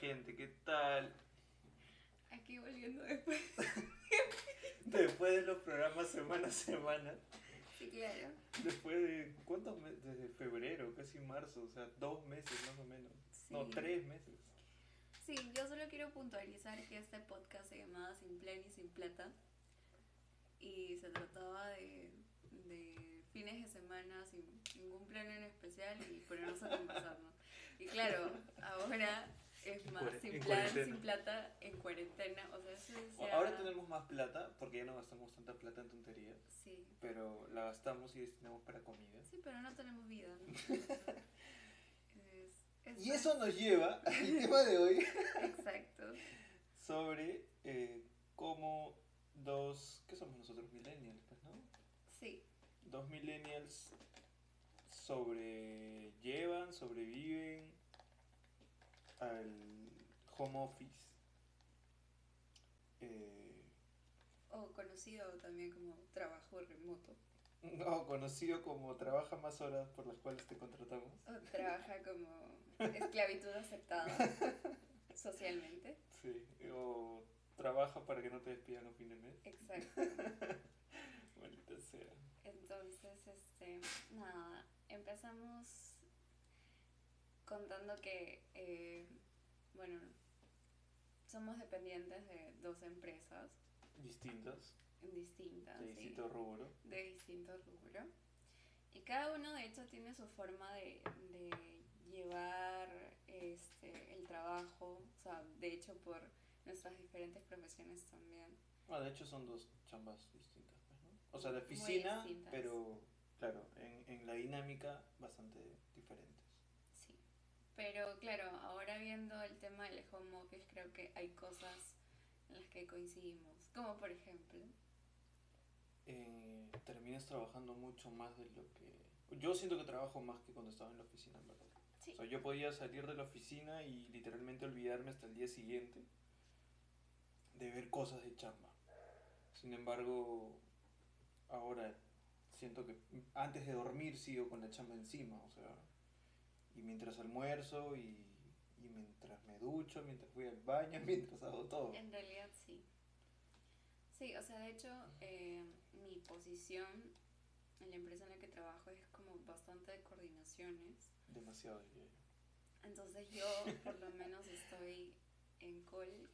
gente? ¿Qué tal? Aquí volviendo después. Después de los programas semana a semana. Sí, claro. Después de. ¿Cuántos meses? Desde febrero, casi marzo. O sea, dos meses más o menos. No, tres meses. Sí, yo solo quiero puntualizar que este podcast se llamaba Sin Plan y Sin Plata. Y se trataba de, de fines de semana sin ningún plan en especial y ponernos a conversar, ¿no? Y claro, ahora sin plan, cuarentena. sin plata, en cuarentena. O sea, eso es O- ya- Ahora tenemos más plata porque ya no gastamos tanta plata en tonterías. Sí. Pero la gastamos y destinamos para comida. Sí, pero no tenemos vida, ¿no? Es- es- Y eso nos lleva al tema de hoy Exacto. sobre eh, cómo dos. ¿Qué somos nosotros? Millennials, pues, ¿no? Sí. Dos millennials sobrellevan, sobreviven al home office. Eh, O conocido también como trabajo remoto. o conocido como trabaja más horas por las cuales te contratamos. O trabaja como esclavitud aceptada socialmente. Sí. O trabaja para que no te despidan a fin de mes. Exacto. Maldita sea. Entonces, este, nada, empezamos contando que, eh, bueno, somos dependientes de dos empresas Distintas, distintas. de ¿sí? distinto rubro. de distinto rubro. Y cada uno de hecho tiene su forma de, de llevar este, el trabajo, o sea, de hecho por nuestras diferentes profesiones también. Ah, de hecho son dos chambas distintas, pues, ¿no? O sea, de oficina, pero claro, en, en la dinámica bastante diferentes. Pero claro, ahora viendo el tema del home office, creo que hay cosas en las que coincidimos. Como por ejemplo, Eh, terminas trabajando mucho más de lo que... Yo siento que trabajo más que cuando estaba en la oficina, en verdad. sí, O sea, yo podía salir de la oficina y literalmente olvidarme hasta el día siguiente de ver cosas de chamba. Sin embargo, ahora siento que antes de dormir sigo con la chamba encima, o sea, y mientras almuerzo y, y mientras me ducho, mientras voy al baño, mientras hago todo. en realidad sí. Sí, o sea, de hecho, eh, mi posición en la empresa en la que trabajo es como bastante de coordinaciones. Demasiado diría yo. Entonces yo por lo menos estoy en call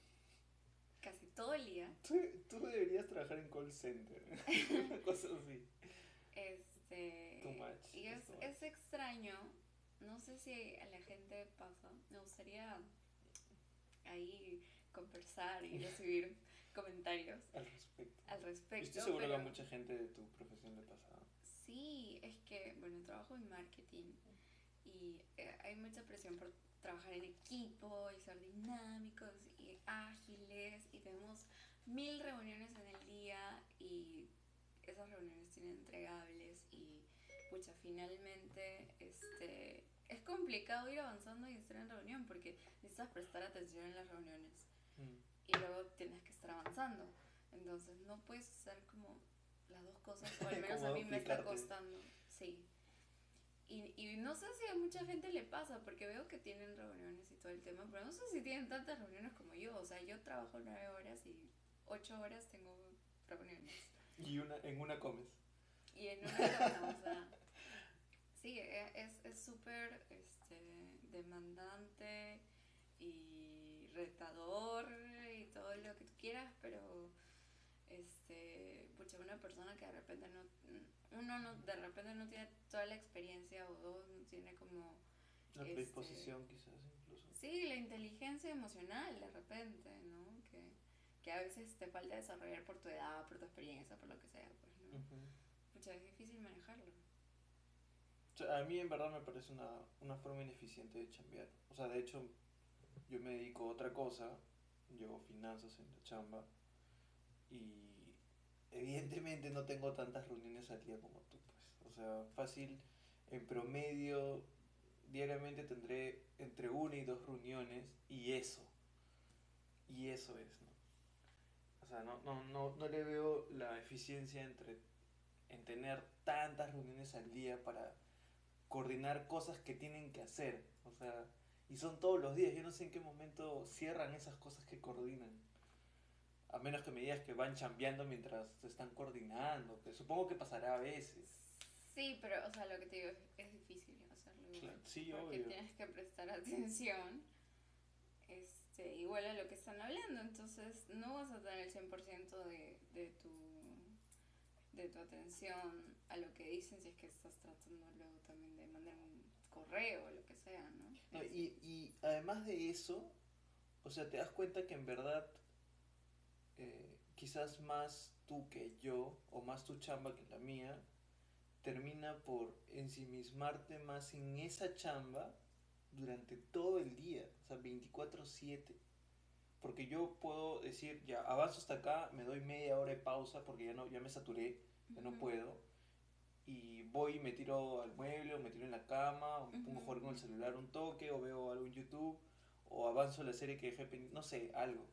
casi todo el día. Tú, tú deberías trabajar en call center, cosas así. Este, Too much, y es, es extraño, no sé si a la gente pasa, me gustaría ahí conversar y recibir comentarios Al respecto. al respecto. Estoy seguro que a mucha gente de tu profesión le pasa. Sí, es que, bueno, trabajo en marketing y eh, hay mucha presión por trabajar en equipo y ser dinámicos y ágiles y tenemos mil reuniones en el día y esas reuniones tienen entregables y pucha, finalmente este es complicado ir avanzando y estar en reunión porque necesitas prestar atención en las reuniones Mm. y luego tienes que estar avanzando. Entonces no puedes hacer como las dos cosas, o al menos a mí me está costando. Sí. Y, y no sé si a mucha gente le pasa, porque veo que tienen reuniones y todo el tema, pero no sé si tienen tantas reuniones como yo. O sea, yo trabajo nueve horas y ocho horas tengo reuniones. Y una, en una comes. Y en una semana, o sea, sí, e- es es súper este, demandante y retador y todo lo que tú quieras, pero este, pucha, una persona que de repente no, uno no, de repente no tiene toda la experiencia o dos, no tiene como, La Este- predisposición quizás incluso. sí, la inteligencia emocional de repente, ¿no? Que, que a veces te falta desarrollar por tu edad, por tu experiencia, por lo que sea, pues, ¿no? Pucha, es difícil manejarlo. A mí en verdad me parece una, una forma ineficiente de chambear. O sea, de hecho, yo me dedico a otra cosa, yo finanzas en la chamba y evidentemente no tengo tantas reuniones al día como tú, pues. O sea, fácil, en promedio, diariamente tendré entre una y dos reuniones y eso. Y eso es, ¿no? O sea, no, no, no, no le veo la eficiencia entre en tener tantas reuniones al día para coordinar cosas que tienen que hacer. O sea, Y son todos los días. Yo no sé en qué momento cierran esas cosas que coordinan. A menos que me digas que van chambeando mientras se están coordinando. Que supongo que pasará a veces. Sí, pero, o sea, lo que te digo es, es difícil hacerlo. Claro, sí, porque obvio. tienes que prestar atención este, igual a lo que están hablando. Entonces, no vas a tener el 100% de, de, tu, de tu atención a lo que dicen si es que estás tratando luego también de mandar un correo o lo que sea, ¿no? Y, y además de eso, o sea, te das cuenta que en verdad eh, quizás más tú que yo, o más tu chamba que la mía, termina por ensimismarte más en esa chamba durante todo el día, o sea, 24/7. Porque yo puedo decir, ya, avanzo hasta acá, me doy media hora de pausa porque ya, no, ya me saturé, ya no puedo. Y voy y me tiro al mueble, o me tiro en la cama, o me pongo a jugar con el celular un toque, o veo algo en YouTube, o avanzo la serie que dejé pendiente, no sé, algo.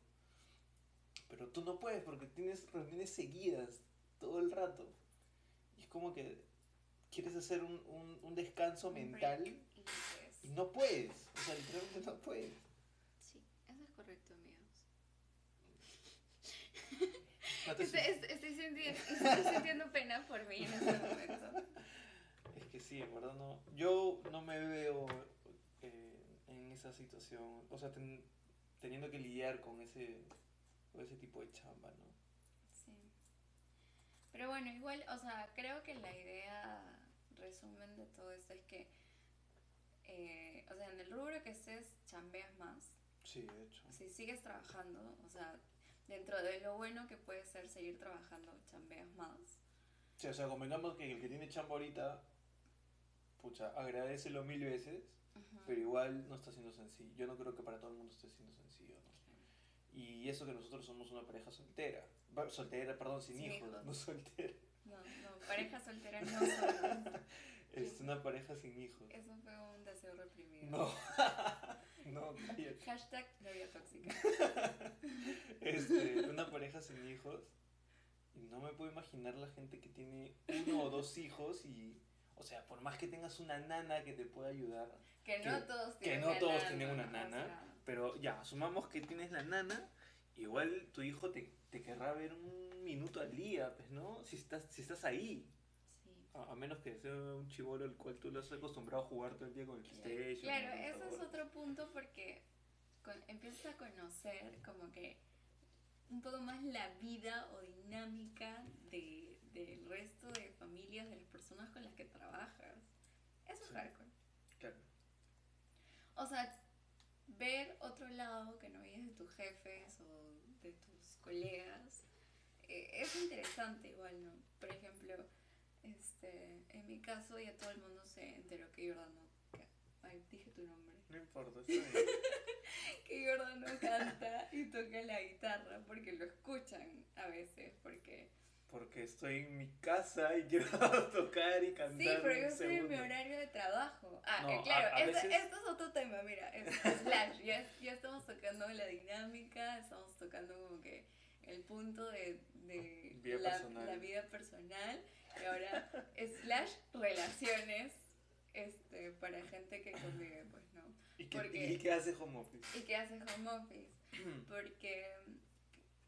Pero tú no puedes porque tienes reuniones seguidas todo el rato. Y es como que quieres hacer un, un, un descanso mental y no puedes. O sea, literalmente no puedes. Sí, eso es correcto, amigos. No te Estoy, sintiendo, estoy sintiendo pena por mí en este momento. Es que sí, en verdad no. Yo no me veo eh, en esa situación, o sea, ten- teniendo que lidiar con ese, con ese tipo de chamba, ¿no? Sí. Pero bueno, igual, o sea, creo que la idea, resumen de todo esto es que, eh, o sea, en el rubro que estés, chambeas más. Sí, de hecho. Si sigues trabajando, o sea, dentro de lo bueno que puede ser seguir trabajando, chambeas más. Sí, o sea, convengamos que el que tiene chamba ahorita, pucha, agradecelo mil veces, Ujú. pero igual no está siendo sencillo. Yo no creo que para todo el mundo esté siendo sencillo, ¿no? Y eso que nosotros somos una pareja soltera. Soltera, perdón, sin, Sin hijos, hijos. no soltera. No, no, pareja soltera no somos. Es una pareja sin hijos. Eso fue un deseo reprimido. No. Hashtag novia tóxica. este, una pareja sin hijos. Y no me puedo imaginar la gente que tiene uno o dos hijos y, o sea, por más que tengas una nana que te pueda ayudar, Que no Que- todos que tienen no una todos nana, tienen una o nana, sea, pero ya, asumamos que tienes la nana, igual tu hijo te, te querrá ver un minuto al día, pues, ¿no? Si estás, si estás ahí. A, a menos que sea un chivolo al cual tú lo has acostumbrado a jugar todo el día con el PlayStation. Claro, el eso es otro punto porque con- empiezas a conocer como que un poco más la vida o dinámica de, del resto de familias, de las personas con las que trabajas. Eso es Sí. hardcore. Claro. O sea, ver otro lado que no veías de tus jefes o de tus colegas eh, es interesante igual, ¿no? Por ejemplo, este, en mi caso ya todo el mundo se enteró que Jordano, que- ay, dije tu nombre, No importa, está bien. que Jordano canta y toca la guitarra porque lo escuchan a veces, porque... Porque estoy en mi casa y quiero tocar y cantar. Sí, pero yo estoy en mi horario de trabajo. Ah, No, eh, claro, a esto, veces- esto es otro tema, mira, es slash, ya, ya estamos tocando la dinámica, estamos tocando como que el punto de, de Vida la, vida personal ahora slash relaciones este, para gente que convive, pues, ¿no? ¿Y qué, porque- ¿Y qué hace home office? Y que hace home office, porque,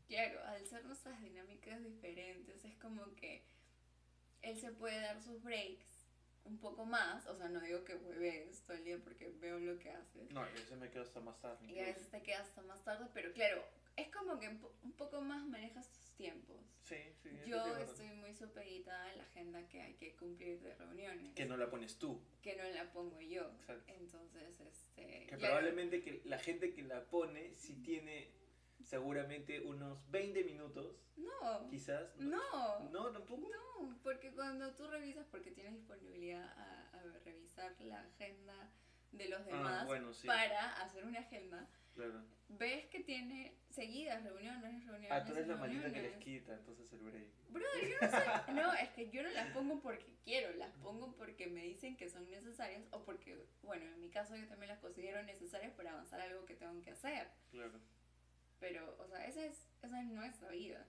claro, al ser nuestras dinámicas diferentes, es como que él se puede dar sus breaks un poco más, o sea, no digo que hueves todo el día porque veo lo que haces, No, yo se me quedo hasta más tarde. y a veces te quedas hasta más tarde, pero claro, es como que un poco más manejas tus tiempos. Sí, sí. Yo estoy muy supeditada a la agenda que hay que cumplir de reuniones, Que no la pones tú. que no la pongo yo. Exacto. Entonces, este... Que probablemente que la gente que la pone sí tiene seguramente unos 20 minutos, No, quizás. no. No, tampoco. No, porque cuando tú revisas, porque tienes disponibilidad a, a revisar la agenda de los demás Ah, bueno, sí. para hacer una agenda, Claro. ves que tiene seguidas reuniones, reuniones. Ah, tú eres y la maldita que les quita, entonces el break. Brother, yo no sé. No, es que yo no las pongo porque quiero, las pongo porque me dicen que son necesarias o porque, bueno, en mi caso yo también las considero necesarias para avanzar algo que tengo que hacer. Claro. Pero, o sea, esa es, esa es nuestra vida.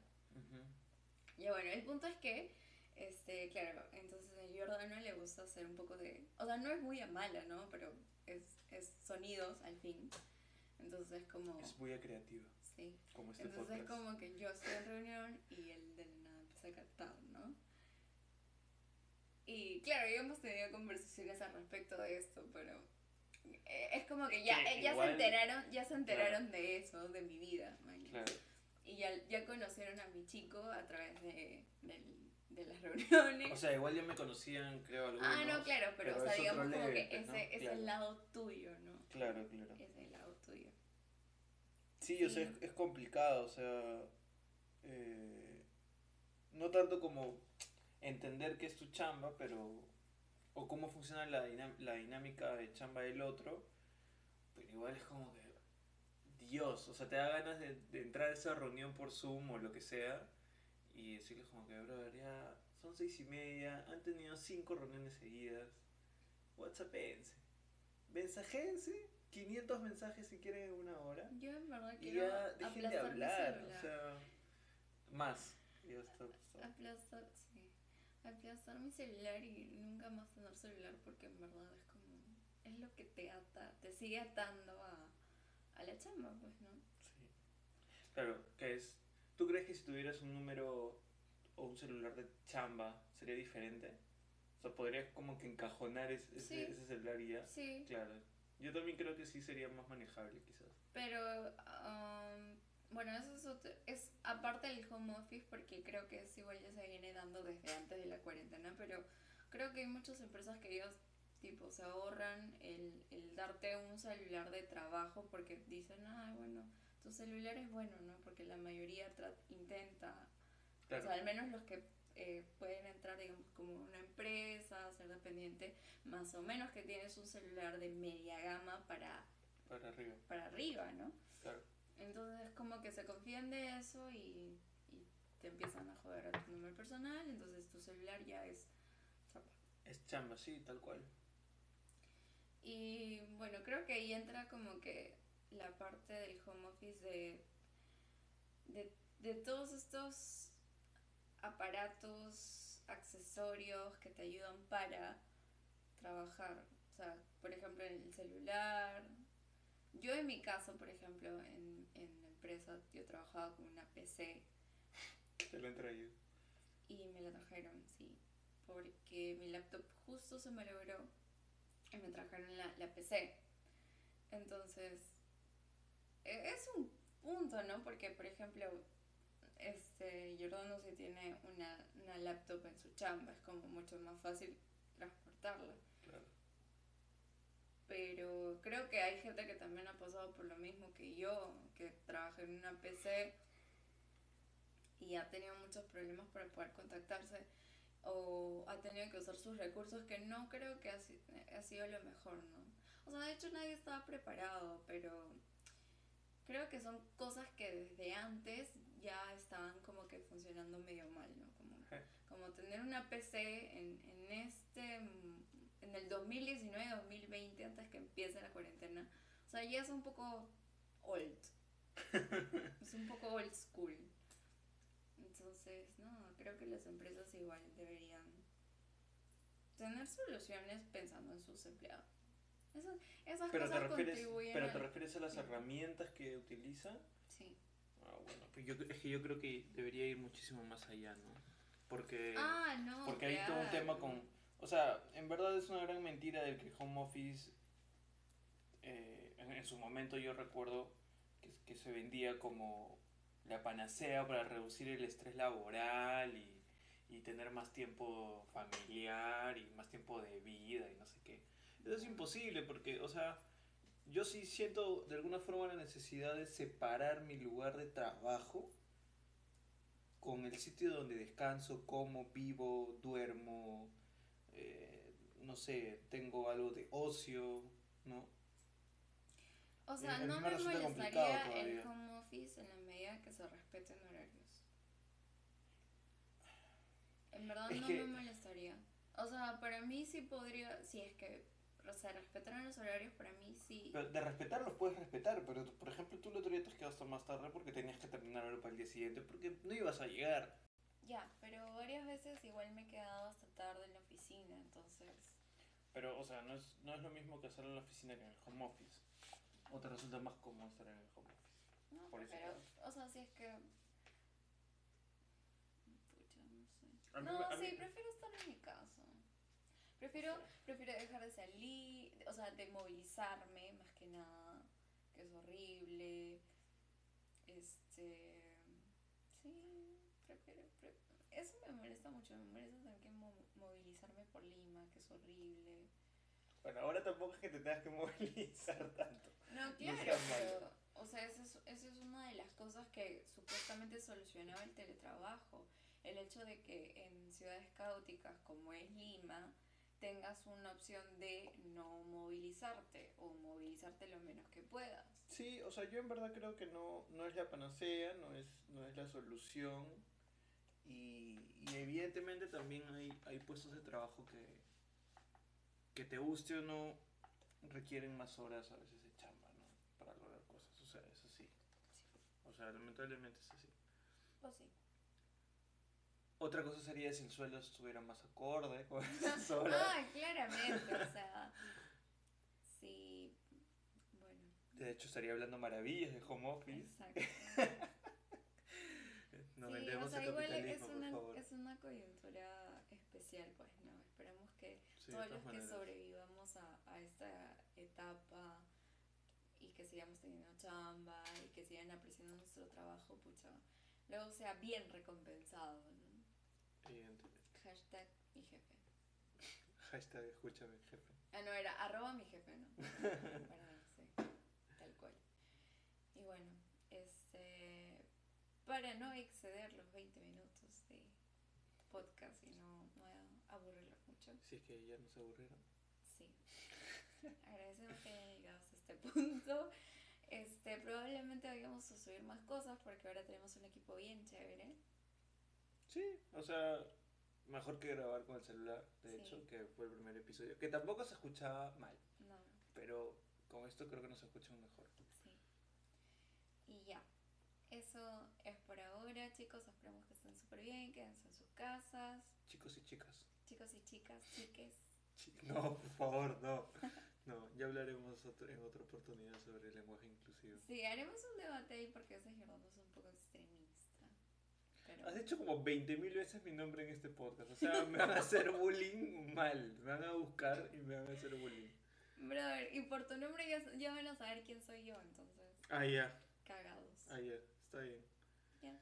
Ya bueno, el punto es que, este, claro, entonces a Giordano le gusta gusta hacer un poco de... O sea, no es muy a mala, ¿no? Pero es, es sonidos al fin. Entonces es como... Es muy creativa. Sí. Como este Entonces es como que yo estoy en reunión y él de la nada empieza a cantar, ¿no? Y claro, ya hemos tenido conversaciones al respecto de esto, pero eh, es como que ya, Que eh, ya igual- se enteraron, ya se enteraron de eso, de mi vida. Claro. Y ya, ya conocieron a mi chico a través de, del- de las reuniones. O sea, igual ya me conocían, creo, algunos. ah, no, claro, pero, pero o sea, digamos como que ese ¿no? es Claro. el lado tuyo, ¿no? Claro, claro. Es el lado tuyo. Sí, o sea, es, es complicado, o sea, eh, no tanto como entender qué es tu chamba, pero, o cómo funciona la, la dinámica de chamba del otro, pero igual es como que, Dios, o sea, te da ganas de, de entrar a esa reunión por Zoom o lo que sea, y decirles como que, brother, ya son seis y media, han tenido cinco reuniones seguidas, WhatsAppense, mensajense, 500 mensajes si quieren en una hora. Yo en verdad Y quiero ya dejen de hablar, o sea, más. Está, está. Aplastar, sí. Aplastar mi celular y nunca más tener celular porque en verdad es como. Es lo que te ata, te sigue atando a, a la chamba, pues, ¿no? Sí. Claro, que es. ¿Tú crees que si tuvieras un número o un celular de chamba sería diferente? O sea, podrías como que encajonar es- ese, Sí. ese celular y ya. Sí, Claro. Yo también creo que sí sería más manejable, quizás. pero. um, bueno, eso es, otro- es aparte del home office porque creo que eso igual ya se viene dando desde antes de la cuarentena, pero creo que hay muchas empresas que ellos tipo se ahorran el, el darte un celular de trabajo porque dicen, ah, bueno, tu celular es bueno, ¿no? Porque la mayoría intenta Claro. O sea, al menos los que eh, pueden entrar, digamos, como una empresa, ser dependiente, más o menos que tienes un celular de media gama para, Para arriba. para arriba, ¿no? Claro. Entonces, como que se confían de eso y, y te empiezan a joder a tu número personal, entonces tu celular ya es chapa. Es chamba, sí, tal cual. Y bueno, creo que ahí entra como que la parte del home office de, de, de todos estos aparatos, accesorios que te ayudan para trabajar. O sea, por ejemplo, en el celular. Yo en mi caso, por ejemplo, en, en la empresa, yo trabajaba con una PC Te lo han traído. y me la trajeron, sí. Porque mi laptop justo se me logró y me trajeron la, la PC. Entonces, e- es un punto, ¿no? Porque, por ejemplo, este, Jordano sí tiene una, una laptop en su chamba, es como mucho más fácil transportarla. Claro. Pero creo que hay gente que también ha pasado por lo mismo que yo, que trabaja en una PC y ha tenido muchos problemas para poder contactarse o ha tenido que usar sus recursos que no creo que ha, ha sido lo mejor, ¿no? O sea, de hecho nadie estaba preparado, pero creo que son cosas que desde antes ya estaban como que funcionando medio mal, ¿no? Como, como tener una PC en, en este, en el 2019-2020, antes que empiece la cuarentena, o sea, ya es un poco old. es un poco old school. Entonces, no, creo que las empresas igual deberían tener soluciones pensando en sus empleados. Esas, esas Pero te, cosas refieres, contribuyen pero al- te refieres a las herramientas que utiliza. Ah, bueno, pues yo, es que yo creo que debería ir muchísimo más allá, ¿no? Porque, Ah, no. porque hay todo un tema con... O sea, en verdad es una gran mentira del que home office, eh, en, en su momento yo recuerdo que, que se vendía como la panacea para reducir el estrés laboral y, y tener más tiempo familiar y más tiempo de vida y no sé qué. Eso es imposible porque, o sea, yo sí siento de alguna forma la necesidad de separar mi lugar de trabajo con el sitio donde descanso, como, vivo, duermo, eh, no sé, tengo algo de ocio, ¿no? O sea, Eh, no me molestaría el home office en la medida que se respeten horarios. En verdad Es no que- me molestaría. O sea, para mí sí podría, si es que se respetaran los horarios, para mí sí. Pero de respetarlos puedes respetar, pero por ejemplo tú el otro día te has quedado hasta más tarde porque tenías que terminar algo para el día siguiente porque no ibas a llegar. Ya, pero varias veces igual me he quedado hasta tarde en la oficina, entonces Pero, o sea, no es, no es lo mismo que hacerlo en la oficina que en el home office. ¿O te resulta más cómodo estar en el home office? No, Por pero, o sea, si es que... Pucha, no sé. Mí sí, mí- prefiero estar en mi casa. Prefiero, prefiero dejar de salir, o sea, de movilizarme más que nada, que es horrible. Este. Sí, prefiero. pre- eso me molesta mucho, me molesta tener que mo- movilizarme por Lima, que es horrible. Bueno, ahora tampoco es que te tengas que movilizar tanto. No, No claro, pero, o sea, esa es, esa es una de las cosas que supuestamente solucionaba el teletrabajo. El hecho de que en ciudades caóticas como es Lima, tengas una opción de no movilizarte o movilizarte lo menos que puedas. Sí, o sea, yo en verdad creo que no, no es la panacea, no es, no es la solución. Y, y evidentemente también hay, hay puestos de trabajo que, que te guste o no, requieren más horas a veces de chamba, ¿no? Para lograr cosas. O sea, es así. O sea, lamentablemente es así. Pues sí. Otra cosa sería si el sueldo estuviera más acorde con. Ah, claramente, o sea, sí, bueno, De hecho, estaría hablando maravillas de home office. exacto. No sí, vendemos o sea, el igual es una, es una coyuntura especial, pues, ¿no? Esperemos que Sí, todos los que sobrevivamos a, a esta etapa y que sigamos teniendo chamba y que sigan apreciando nuestro trabajo, pucha, luego sea bien recompensado, ¿no? Hashtag mi jefe. Hashtag escúchame, jefe. Ah, no, era arroba mi jefe, ¿no? Para, sí, tal cual. Y bueno, este, para no exceder los 20 minutos de podcast y no, no aburrirlos mucho, Si es que ya nos aburrieron. sí. Agradecemos que hayan llegado hasta este punto. Este, probablemente vayamos a subir más cosas porque ahora tenemos un equipo bien chévere. Sí, o sea, mejor que grabar con el celular, de Sí. hecho, que fue el primer episodio. Que tampoco se escuchaba mal, No, pero con esto creo que nos escuchan mejor. sí. Y ya. Eso es por ahora, chicos. Esperamos que estén súper bien, quédense en sus casas. Chicos y chicas. Chicos y chicas, chiques. Chi- No, por favor, no. No, ya hablaremos otro- en otra oportunidad sobre el lenguaje inclusivo. Sí, haremos un debate ahí porque ese Gerardo es un poco extremista. Has dicho como 20.000 veces mi nombre en este podcast. O sea, me van a hacer bullying mal. Me van a buscar y me van a hacer bullying. Brother, y por tu nombre ya, ya van a saber quién soy yo, entonces, Ah, ya. cagados. Ah, ya. Está bien. Ya.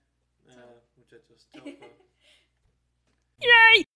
Ah, Chao. muchachos. Chao. pa.